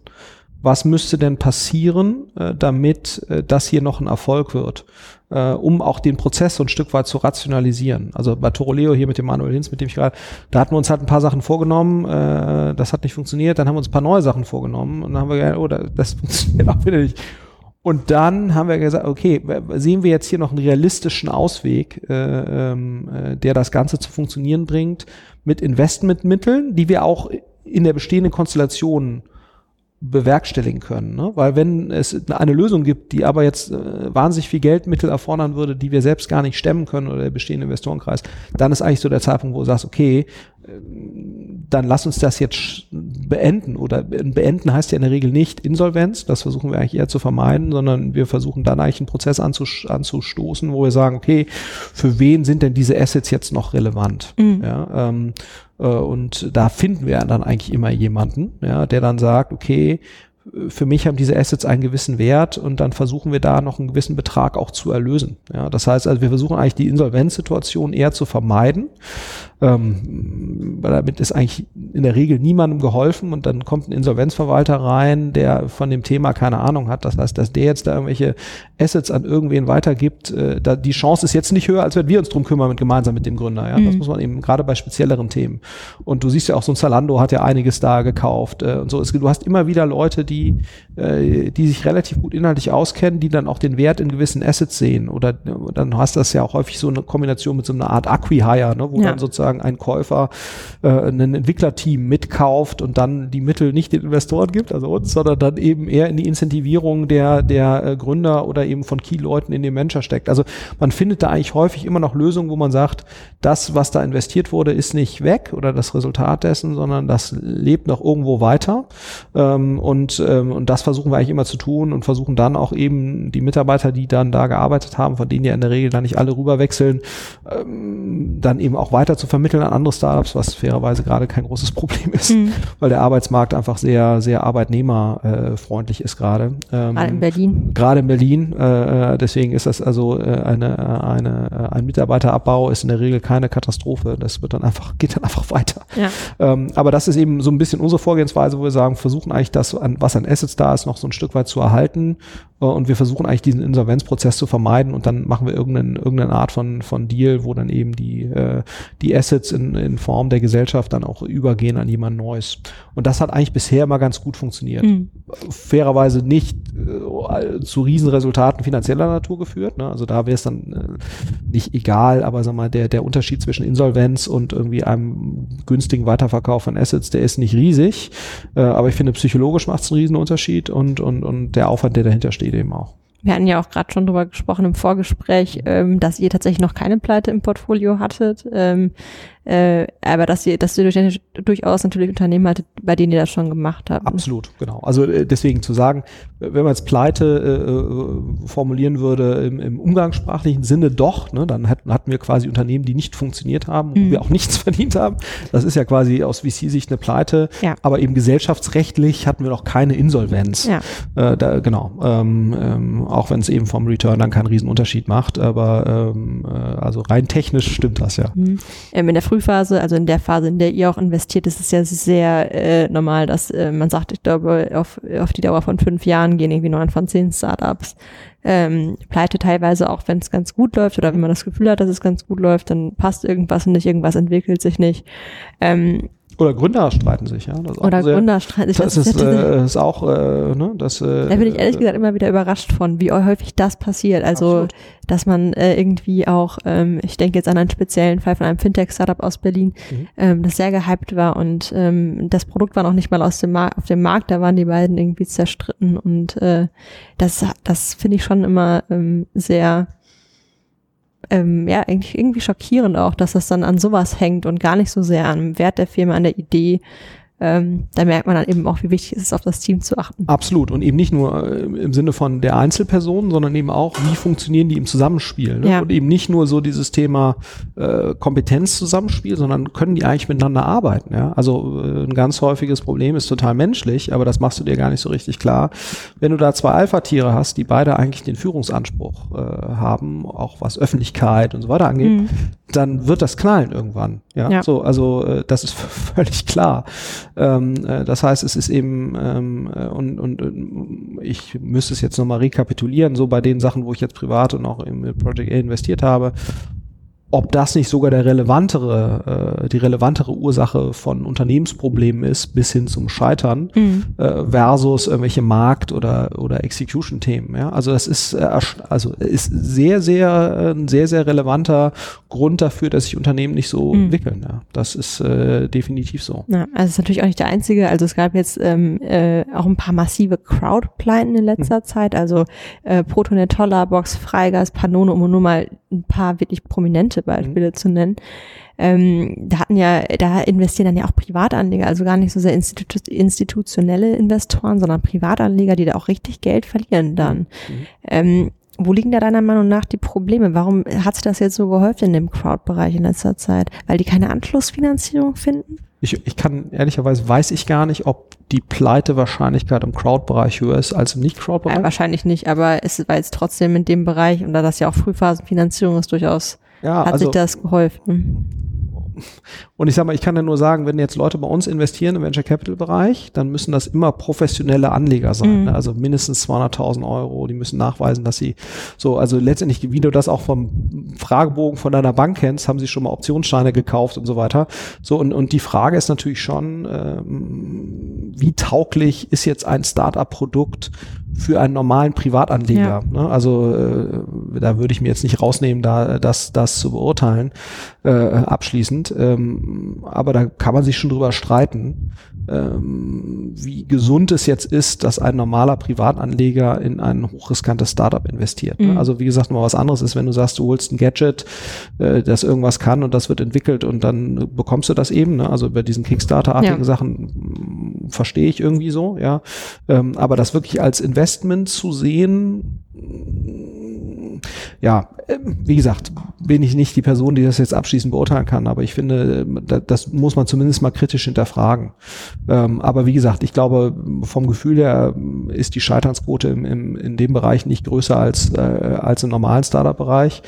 was müsste denn passieren, äh, damit äh, das hier noch ein Erfolg wird, äh, um auch den Prozess so ein Stück weit zu rationalisieren. Also bei Toroleo hier mit dem Manuel Hinz, mit dem ich gerade, da hatten wir uns halt ein paar Sachen vorgenommen, äh, das hat nicht funktioniert, dann haben wir uns ein paar neue Sachen vorgenommen und dann haben wir gesagt, oh, das funktioniert auch wieder nicht. Und dann haben wir gesagt, okay, sehen wir jetzt hier noch einen realistischen Ausweg, äh, ähm, äh, der das Ganze zu funktionieren bringt, mit Investmentmitteln, die wir auch in der bestehenden Konstellation bewerkstelligen können. Ne? Weil wenn es eine Lösung gibt, die aber jetzt äh, wahnsinnig viel Geldmittel erfordern würde, die wir selbst gar nicht stemmen können oder der bestehende Investorenkreis, dann ist eigentlich so der Zeitpunkt, wo du sagst, okay, dann lass uns das jetzt beenden. Oder beenden heißt ja in der Regel nicht Insolvenz, das versuchen wir eigentlich eher zu vermeiden, sondern wir versuchen dann eigentlich einen Prozess anzustoßen, wo wir sagen, okay, für wen sind denn diese Assets jetzt noch relevant? Mhm. Ja, ähm, äh, und da finden wir dann eigentlich immer jemanden, ja, der dann sagt, okay, für mich haben diese Assets einen gewissen Wert und dann versuchen wir da noch einen gewissen Betrag auch zu erlösen. Ja, das heißt also, wir versuchen eigentlich die Insolvenzsituation eher zu vermeiden, ähm, weil damit ist eigentlich in der Regel niemandem geholfen und dann kommt ein Insolvenzverwalter rein, der von dem Thema keine Ahnung hat. Das heißt, dass der jetzt da irgendwelche Assets an irgendwen weitergibt, äh, da die Chance ist jetzt nicht höher, als wenn wir uns drum kümmern mit gemeinsam mit dem Gründer. Ja, mhm. das muss man eben gerade bei spezielleren Themen. Und du siehst ja auch so ein Zalando hat ja einiges da gekauft äh, und so. Es, du hast immer wieder Leute, die äh, die sich relativ gut inhaltlich auskennen, die dann auch den Wert in gewissen Assets sehen. Oder dann hast du das ja auch häufig so eine Kombination mit so einer Art Acquihire, ne, wo ja. dann sozusagen sozusagen ein Käufer äh, ein Entwicklerteam mitkauft und dann die Mittel nicht den Investoren gibt, also uns, sondern dann eben eher in die Incentivierung der, der äh, Gründer oder eben von Key-Leuten in den Venture steckt. Also man findet da eigentlich häufig immer noch Lösungen, wo man sagt, das, was da investiert wurde, ist nicht weg oder das Resultat dessen, sondern das lebt noch irgendwo weiter. Ähm, und, ähm, und das versuchen wir eigentlich immer zu tun und versuchen dann auch eben die Mitarbeiter, die dann da gearbeitet haben, von denen ja in der Regel dann nicht alle rüberwechseln, ähm, dann eben auch weiter zu vermitteln an andere Startups, was fairerweise gerade kein großes Problem ist, mhm. weil der Arbeitsmarkt einfach sehr, sehr arbeitnehmerfreundlich ist gerade. Ähm, gerade in Berlin. Gerade in Berlin. Äh, deswegen ist das also äh, eine, eine, ein Mitarbeiterabbau ist in der Regel keine Katastrophe. Das wird dann einfach, geht dann einfach weiter. Ja. Ähm, aber das ist eben so ein bisschen unsere Vorgehensweise, wo wir sagen, versuchen eigentlich das, an, was an Assets da ist, noch so ein Stück weit zu erhalten. Äh, und wir versuchen eigentlich diesen Insolvenzprozess zu vermeiden und dann machen wir irgendeine, irgendeine Art von, von Deal, wo dann eben die, äh, die Assets in, in Form der Gesellschaft dann auch übergehen an jemand Neues. Und das hat eigentlich bisher immer ganz gut funktioniert. Mhm. Fairerweise nicht äh, zu Riesenresultaten finanzieller Natur geführt. Ne? Also da wäre es dann äh, nicht egal, aber sag mal, der, der Unterschied zwischen Insolvenz und irgendwie einem günstigen Weiterverkauf von Assets, der ist nicht riesig. Äh, aber ich finde, psychologisch macht es einen Riesenunterschied und, und, und der Aufwand, der dahinter steht, eben auch. Wir hatten ja auch gerade schon drüber gesprochen im Vorgespräch, ähm, dass ihr tatsächlich noch keine Pleite im Portfolio hattet. Ähm, äh, aber dass ihr, dass ihr durch, durchaus natürlich Unternehmen hattet, bei denen ihr das schon gemacht habt. Absolut, genau. Also äh, deswegen zu sagen, wenn man jetzt Pleite äh, äh, formulieren würde im, im umgangssprachlichen Sinne doch, ne, dann hatten, hatten wir quasi Unternehmen, die nicht funktioniert haben, mhm. wo wir auch nichts verdient haben. Das ist ja quasi aus VC-Sicht eine Pleite, ja. aber eben gesellschaftsrechtlich hatten wir noch keine Insolvenz. Ja. Äh, da, genau. Ähm, ähm, auch wenn es eben vom Return dann keinen Riesenunterschied macht, aber ähm, äh, also rein technisch stimmt das ja. Mhm. Ähm, in der Frühphase, also in der Phase, in der ihr auch investiert, ist es ja sehr äh, normal, dass äh, man sagt, ich glaube, auf, auf die Dauer von fünf Jahren gehen irgendwie neun von zehn Startups ähm, pleite teilweise auch, wenn es ganz gut läuft oder wenn man das Gefühl hat, dass es ganz gut läuft, dann passt irgendwas nicht, irgendwas entwickelt sich nicht. Ähm, oder Gründer streiten sich, ja. Oder sehr, Gründer streiten sich. Das, das ist, äh, ist auch, äh, ne, das. Äh, da bin ich ehrlich gesagt immer wieder überrascht von, wie häufig das passiert. Also, absolut. dass man äh, irgendwie auch, ähm, ich denke jetzt an einen speziellen Fall von einem Fintech-Startup aus Berlin, mhm. ähm, das sehr gehypt war und ähm, das Produkt war noch nicht mal aus dem Mar auf dem Markt, da waren die beiden irgendwie zerstritten und äh, das, das finde ich schon immer ähm, sehr ähm, ja, eigentlich irgendwie schockierend auch, dass das dann an sowas hängt und gar nicht so sehr am Wert der Firma, an der Idee ähm, da merkt man dann eben auch, wie wichtig es ist, auf das Team zu achten. Absolut. Und eben nicht nur äh, im Sinne von der Einzelperson, sondern eben auch, wie funktionieren die im Zusammenspiel. Ne? Ja. Und eben nicht nur so dieses Thema äh, Kompetenzzusammenspiel, sondern können die eigentlich miteinander arbeiten. Ja? Also äh, ein ganz häufiges Problem ist total menschlich, aber das machst du dir gar nicht so richtig klar. Wenn du da zwei Alpha-Tiere hast, die beide eigentlich den Führungsanspruch äh, haben, auch was Öffentlichkeit und so weiter angeht, mhm. dann wird das knallen irgendwann. Ja, ja. so, also äh, das ist völlig klar. Ähm, äh, das heißt, es ist eben, ähm, äh, und, und äh, ich müsste es jetzt nochmal rekapitulieren, so bei den Sachen, wo ich jetzt privat und auch im Project A investiert habe, ob das nicht sogar der relevantere, äh, die relevantere Ursache von Unternehmensproblemen ist, bis hin zum Scheitern, mhm. äh, versus irgendwelche Markt- oder, oder Execution-Themen. Ja? Also das ist, äh, also ist sehr, sehr, äh, ein sehr, sehr relevanter Grund dafür, dass sich Unternehmen nicht so mhm. entwickeln. Ja? Das ist äh, definitiv so. Ja, also es ist natürlich auch nicht der einzige. Also es gab jetzt ähm, äh, auch ein paar massive Crowd-Pleiten in letzter mhm. Zeit. Also äh, Protonet, Tollerbox, Freigas, Panone, um nur mal ein paar wirklich prominente Beispiele mhm. zu nennen. Ähm, da hatten ja, da investieren dann ja auch Privatanleger, also gar nicht so sehr Institu institutionelle Investoren, sondern Privatanleger, die da auch richtig Geld verlieren dann. Mhm. Ähm, wo liegen da deiner Meinung nach die Probleme? Warum hat sich das jetzt so gehäuft in dem Crowd-Bereich in letzter Zeit? Weil die keine Anschlussfinanzierung finden? Ich, ich kann ehrlicherweise weiß ich gar nicht, ob die Pleitewahrscheinlichkeit im Crowd-Bereich höher ist als im Nicht-Crowd-Bereich. Ja, wahrscheinlich nicht, aber es war jetzt trotzdem in dem Bereich und da das ja auch Frühphasenfinanzierung ist, durchaus ja, hat also, sich das geholfen. Und ich sag mal, ich kann ja nur sagen, wenn jetzt Leute bei uns investieren im Venture Capital Bereich, dann müssen das immer professionelle Anleger sein. Mhm. Ne? Also mindestens 200.000 Euro. Die müssen nachweisen, dass sie so, also letztendlich, wie du das auch vom Fragebogen von deiner Bank kennst, haben sie schon mal Optionsscheine gekauft und so weiter. So, und, und die Frage ist natürlich schon, ähm, wie tauglich ist jetzt ein Startup-Produkt für einen normalen Privatanleger. Ja. Ne? Also äh, da würde ich mir jetzt nicht rausnehmen, da das, das zu beurteilen äh, abschließend. Ähm, aber da kann man sich schon drüber streiten, ähm, wie gesund es jetzt ist, dass ein normaler Privatanleger in ein hochriskantes Startup investiert. Ne? Mhm. Also wie gesagt, mal was anderes ist, wenn du sagst, du holst ein Gadget, äh, das irgendwas kann und das wird entwickelt und dann bekommst du das eben. Ne? Also über diesen Kickstarter-artigen ja. Sachen verstehe ich irgendwie so, ja. Ähm, aber das wirklich als Investment zu sehen, ja, äh, wie gesagt, bin ich nicht die Person, die das jetzt abschließend beurteilen kann, aber ich finde, das muss man zumindest mal kritisch hinterfragen. Ähm, aber wie gesagt, ich glaube, vom Gefühl her ist die Scheiternsquote im, im, in dem Bereich nicht größer als, äh, als im normalen Startup-Bereich.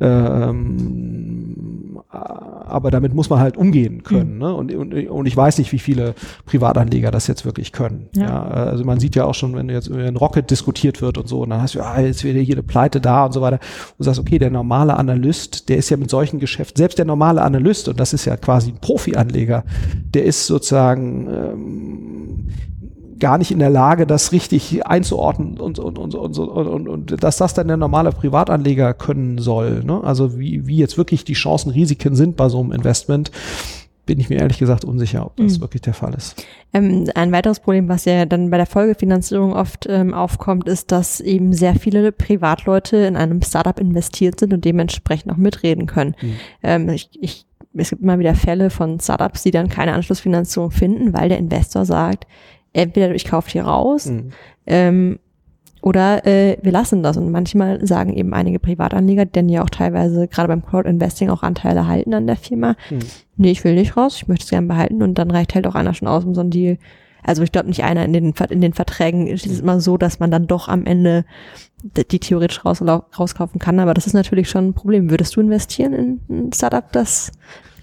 Ähm, aber damit muss man halt umgehen können. Mhm. Ne? Und, und, und ich weiß nicht, wie viele Privatanleger das jetzt wirklich können. Ja. ja. also man sieht ja auch schon, wenn jetzt über ein Rocket diskutiert wird und so, und dann hast du, ah, jetzt wieder hier eine Pleite da und so weiter. Und du sagst, okay, der normale Analyst, der ist ja mit solchen Geschäften, selbst der normale Analyst, und das ist ja quasi ein Profi-Anleger, der ist sozusagen ähm, gar nicht in der Lage, das richtig einzuordnen und, und, und, und, und, und, und dass das dann der normale Privatanleger können soll. Ne? Also wie, wie jetzt wirklich die Chancen, Risiken sind bei so einem Investment, bin ich mir ehrlich gesagt unsicher, ob das mhm. wirklich der Fall ist. Ähm, ein weiteres Problem, was ja dann bei der Folgefinanzierung oft ähm, aufkommt, ist, dass eben sehr viele Privatleute in einem Startup investiert sind und dementsprechend auch mitreden können. Mhm. Ähm, ich, ich, es gibt immer wieder Fälle von Startups, die dann keine Anschlussfinanzierung finden, weil der Investor sagt, entweder ich kaufe hier raus mhm. ähm, oder äh, wir lassen das. Und manchmal sagen eben einige Privatanleger, denn ja auch teilweise gerade beim Crowd-Investing auch Anteile halten an der Firma, mhm. nee, ich will nicht raus, ich möchte es gerne behalten und dann reicht halt auch einer schon aus, um so ein Deal also ich glaube nicht einer in den, in den Verträgen ist es immer so, dass man dann doch am Ende die theoretisch raus, rauskaufen kann, aber das ist natürlich schon ein Problem. Würdest du investieren in ein Startup, das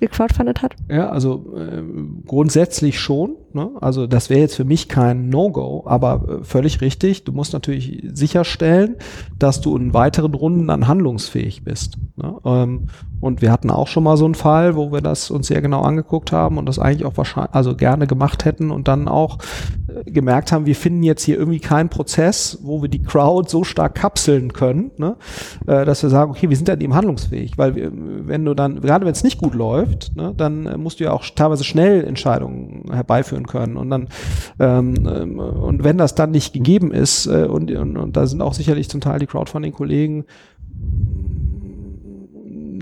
gecrowdfundet hat? Ja, also äh, grundsätzlich schon. Ne? Also das wäre jetzt für mich kein No-Go, aber äh, völlig richtig. Du musst natürlich sicherstellen, dass du in weiteren Runden dann handlungsfähig bist. Ne? Ähm, und wir hatten auch schon mal so einen Fall, wo wir das uns sehr genau angeguckt haben und das eigentlich auch wahrscheinlich, also gerne gemacht hätten und dann auch äh, gemerkt haben, wir finden jetzt hier irgendwie keinen Prozess, wo wir die Crowd so stark kapseln können, ne? äh, dass wir sagen, okay, wir sind dann eben handlungsfähig, weil wir, wenn du dann, gerade wenn es nicht gut läuft, ne, dann äh, musst du ja auch teilweise schnell Entscheidungen herbeiführen können und dann ähm, ähm, und wenn das dann nicht gegeben ist äh, und, und, und da sind auch sicherlich zum Teil die Crowdfunding-Kollegen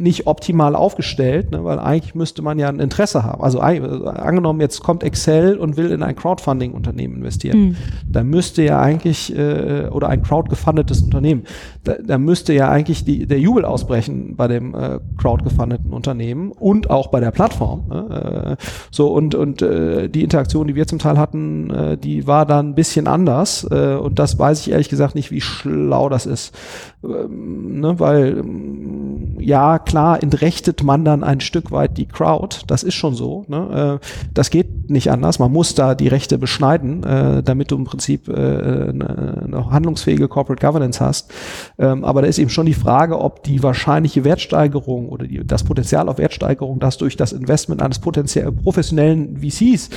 nicht optimal aufgestellt, ne, weil eigentlich müsste man ja ein Interesse haben. Also äh, angenommen, jetzt kommt Excel und will in ein Crowdfunding-Unternehmen investieren. Mhm. Da müsste ja eigentlich, äh, oder ein crowdgefundetes Unternehmen, da, da müsste ja eigentlich die, der Jubel ausbrechen bei dem äh, crowdgefundeten Unternehmen und auch bei der Plattform. Ne? Äh, so und, und äh, die Interaktion, die wir zum Teil hatten, äh, die war dann ein bisschen anders äh, und das weiß ich ehrlich gesagt nicht, wie schlau das ist. Ähm, ne? Weil ähm, ja, klar, entrechtet man dann ein Stück weit die Crowd, das ist schon so. Ne? Äh, das geht nicht anders, man muss da die Rechte beschneiden, äh, damit du im Prinzip äh, eine, eine handlungsfähige Corporate Governance hast. Ähm, aber da ist eben schon die Frage, ob die wahrscheinliche Wertsteigerung oder die, das Potenzial auf Wertsteigerung, das durch das Investment eines potenziell professionellen VCs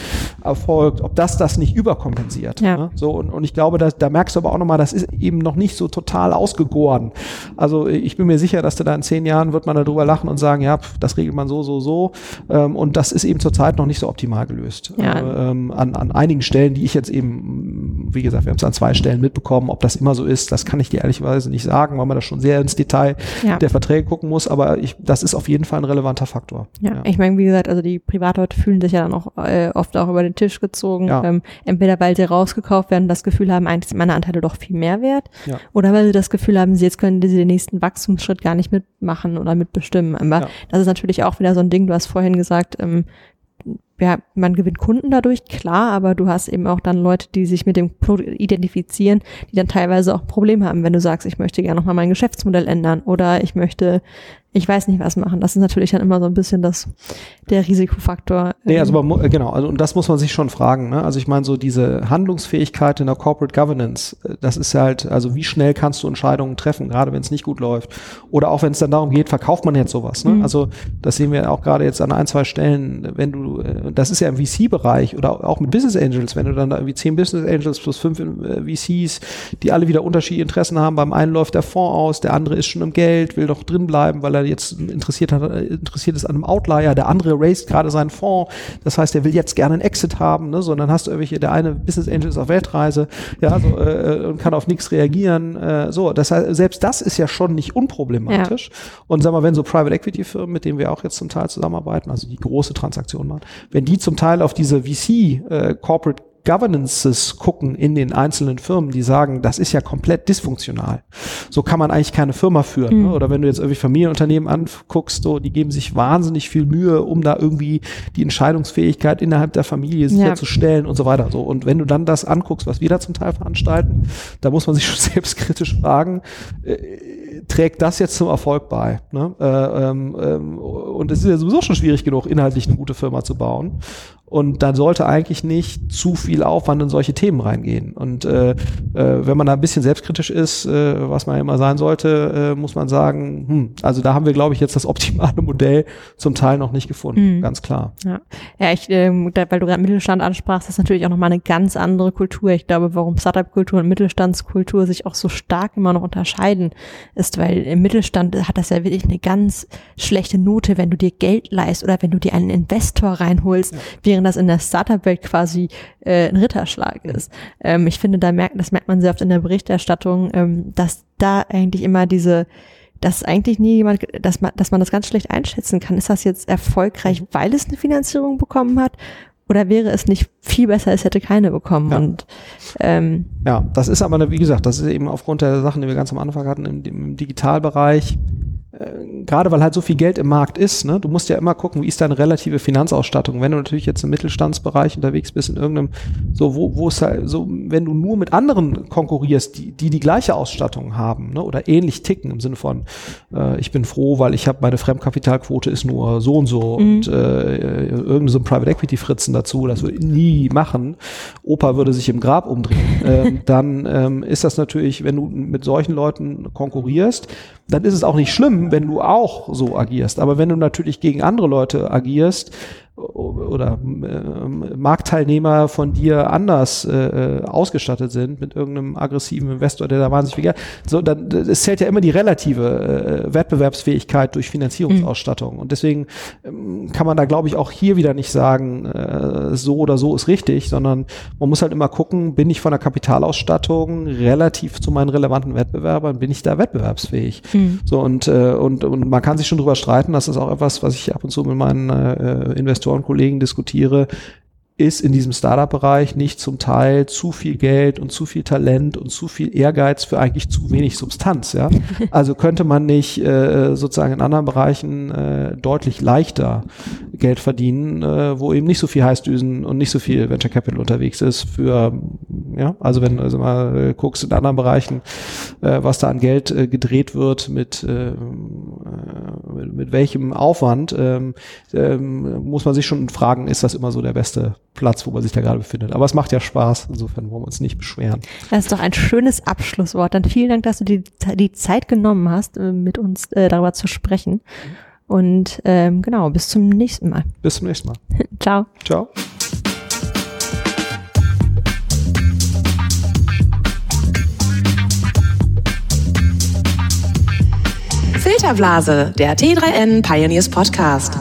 erfolgt, ob das das nicht überkompensiert. Ja. Ne? So und, und ich glaube, dass, da merkst du aber auch nochmal, das ist eben noch nicht so total ausgegoren. Also ich bin mir sicher, dass du da in zehn Jahren wird man darüber lachen und sagen, ja, das regelt man so, so, so. Ähm, und das ist eben zurzeit noch nicht so optimal gelöst. Ja. Äh, ähm, an, an einigen Stellen, die ich jetzt eben, wie gesagt, wir haben es an zwei Stellen mitbekommen, ob das immer so ist, das kann ich dir ehrlicherweise nicht sagen, weil man da schon sehr ins Detail ja. der Verträge gucken muss, aber ich, das ist auf jeden Fall ein relevanter Faktor. Ja, ja. ich meine, wie gesagt, also die Privatleute fühlen sich ja dann auch äh, oft auch über den Tisch gezogen, ja. ähm, entweder weil sie rausgekauft werden, das Gefühl haben, eigentlich sind meine Anteile doch viel mehr wert, ja. oder weil sie das Gefühl haben, sie jetzt können sie den nächsten Wachstumsschritt gar nicht mitmachen oder mitbestimmen. Aber das ist natürlich auch wieder so ein Ding, du hast vorhin gesagt, ähm, ja, man gewinnt Kunden dadurch, klar, aber du hast eben auch dann Leute, die sich mit dem Produkt identifizieren, die dann teilweise auch Probleme haben, wenn du sagst, ich möchte gerne nochmal mein Geschäftsmodell ändern oder ich möchte ich weiß nicht, was machen. Das ist natürlich dann immer so ein bisschen das, der Risikofaktor. Nee, also man, äh, genau, also und das muss man sich schon fragen. Ne? Also ich meine, so diese Handlungsfähigkeit in der Corporate Governance, äh, das ist halt, also wie schnell kannst du Entscheidungen treffen, gerade wenn es nicht gut läuft. Oder auch wenn es dann darum geht, verkauft man jetzt sowas. Ne? Mhm. Also das sehen wir auch gerade jetzt an ein, zwei Stellen, wenn du, äh, das ist ja im VC-Bereich oder auch mit Business Angels, wenn du dann da irgendwie zehn Business Angels plus fünf VCs, die alle wieder unterschiedliche Interessen haben, beim einen läuft der Fonds aus, der andere ist schon im Geld, will doch drin bleiben, weil er jetzt interessiert, hat, interessiert ist an einem Outlier, der andere raised gerade seinen Fonds, das heißt, er will jetzt gerne einen Exit haben, ne? so, dann hast du irgendwelche, der eine Business Angel ist auf Weltreise, ja, so, äh, und kann auf nichts reagieren, äh, so, das heißt, selbst das ist ja schon nicht unproblematisch. Ja. Und sag mal, wenn so Private Equity Firmen, mit denen wir auch jetzt zum Teil zusammenarbeiten, also die große Transaktionen machen, wenn die zum Teil auf diese VC äh, Corporate Governances gucken in den einzelnen Firmen, die sagen, das ist ja komplett dysfunktional. So kann man eigentlich keine Firma führen. Mhm. Ne? Oder wenn du jetzt irgendwie Familienunternehmen anguckst, so, die geben sich wahnsinnig viel Mühe, um da irgendwie die Entscheidungsfähigkeit innerhalb der Familie sicherzustellen ja. und so weiter. So. Und wenn du dann das anguckst, was wir da zum Teil veranstalten, da muss man sich schon selbstkritisch fragen, äh, trägt das jetzt zum Erfolg bei? Ne? Äh, ähm, ähm, und es ist ja sowieso schon schwierig genug, inhaltlich eine gute Firma zu bauen. Und dann sollte eigentlich nicht zu viel Aufwand in solche Themen reingehen. Und äh, äh, wenn man da ein bisschen selbstkritisch ist, äh, was man immer sein sollte, äh, muss man sagen, hm, also da haben wir, glaube ich, jetzt das optimale Modell zum Teil noch nicht gefunden, mhm. ganz klar. Ja, ja ich, äh, weil du gerade Mittelstand ansprachst, ist natürlich auch nochmal eine ganz andere Kultur. Ich glaube, warum Startup-Kultur und Mittelstandskultur sich auch so stark immer noch unterscheiden, ist, weil im Mittelstand hat das ja wirklich eine ganz schlechte Note, wenn du dir Geld leist oder wenn du dir einen Investor reinholst, ja. während das in der Startup-Welt quasi äh, ein Ritterschlag ist. Ähm, ich finde, da merkt, das merkt man sehr oft in der Berichterstattung, ähm, dass da eigentlich immer diese dass eigentlich nie jemand, dass man, dass man das ganz schlecht einschätzen kann. Ist das jetzt erfolgreich, weil es eine Finanzierung bekommen hat? Oder wäre es nicht viel besser, es hätte keine bekommen? Ja. Und ähm, ja, das ist aber, wie gesagt, das ist eben aufgrund der Sachen, die wir ganz am Anfang hatten im, im Digitalbereich gerade weil halt so viel Geld im Markt ist, ne, du musst ja immer gucken, wie ist deine relative Finanzausstattung. Wenn du natürlich jetzt im Mittelstandsbereich unterwegs bist, in irgendeinem, so, wo, wo es halt, so, wenn du nur mit anderen konkurrierst, die die, die gleiche Ausstattung haben, ne, oder ähnlich ticken im Sinne von, äh, ich bin froh, weil ich habe meine Fremdkapitalquote ist nur so und so mhm. und äh, irgendein so ein Private Equity Fritzen dazu, das würde ich nie machen. Opa würde sich im Grab umdrehen. ähm, dann ähm, ist das natürlich, wenn du mit solchen Leuten konkurrierst, dann ist es auch nicht schlimm, wenn du auch so agierst. Aber wenn du natürlich gegen andere Leute agierst, oder äh, Marktteilnehmer von dir anders äh, ausgestattet sind mit irgendeinem aggressiven Investor, der da wahnsinnig viel Geld, so dann es zählt ja immer die relative äh, Wettbewerbsfähigkeit durch Finanzierungsausstattung mhm. und deswegen ähm, kann man da glaube ich auch hier wieder nicht sagen, äh, so oder so ist richtig, sondern man muss halt immer gucken, bin ich von der Kapitalausstattung relativ zu meinen relevanten Wettbewerbern, bin ich da wettbewerbsfähig? Mhm. So und, äh, und und man kann sich schon drüber streiten, das ist auch etwas, was ich ab und zu mit meinen äh, Investorenkollegen diskutiere ist in diesem Startup-Bereich nicht zum Teil zu viel Geld und zu viel Talent und zu viel Ehrgeiz für eigentlich zu wenig Substanz, ja. Also könnte man nicht äh, sozusagen in anderen Bereichen äh, deutlich leichter Geld verdienen, äh, wo eben nicht so viel Heißdüsen und nicht so viel Venture Capital unterwegs ist für, ja, also wenn du also mal äh, guckst in anderen Bereichen, äh, was da an Geld äh, gedreht wird, mit, äh, mit, mit welchem Aufwand, ähm, ähm, muss man sich schon fragen, ist das immer so der beste Platz, wo man sich da gerade befindet. Aber es macht ja Spaß, insofern wollen wir uns nicht beschweren. Das ist doch ein schönes Abschlusswort. Dann vielen Dank, dass du die, die Zeit genommen hast, äh, mit uns äh, darüber zu sprechen. Und ähm, genau, bis zum nächsten Mal. Bis zum nächsten Mal. Ciao. Ciao. Filterblase, der T3N Pioneers Podcast.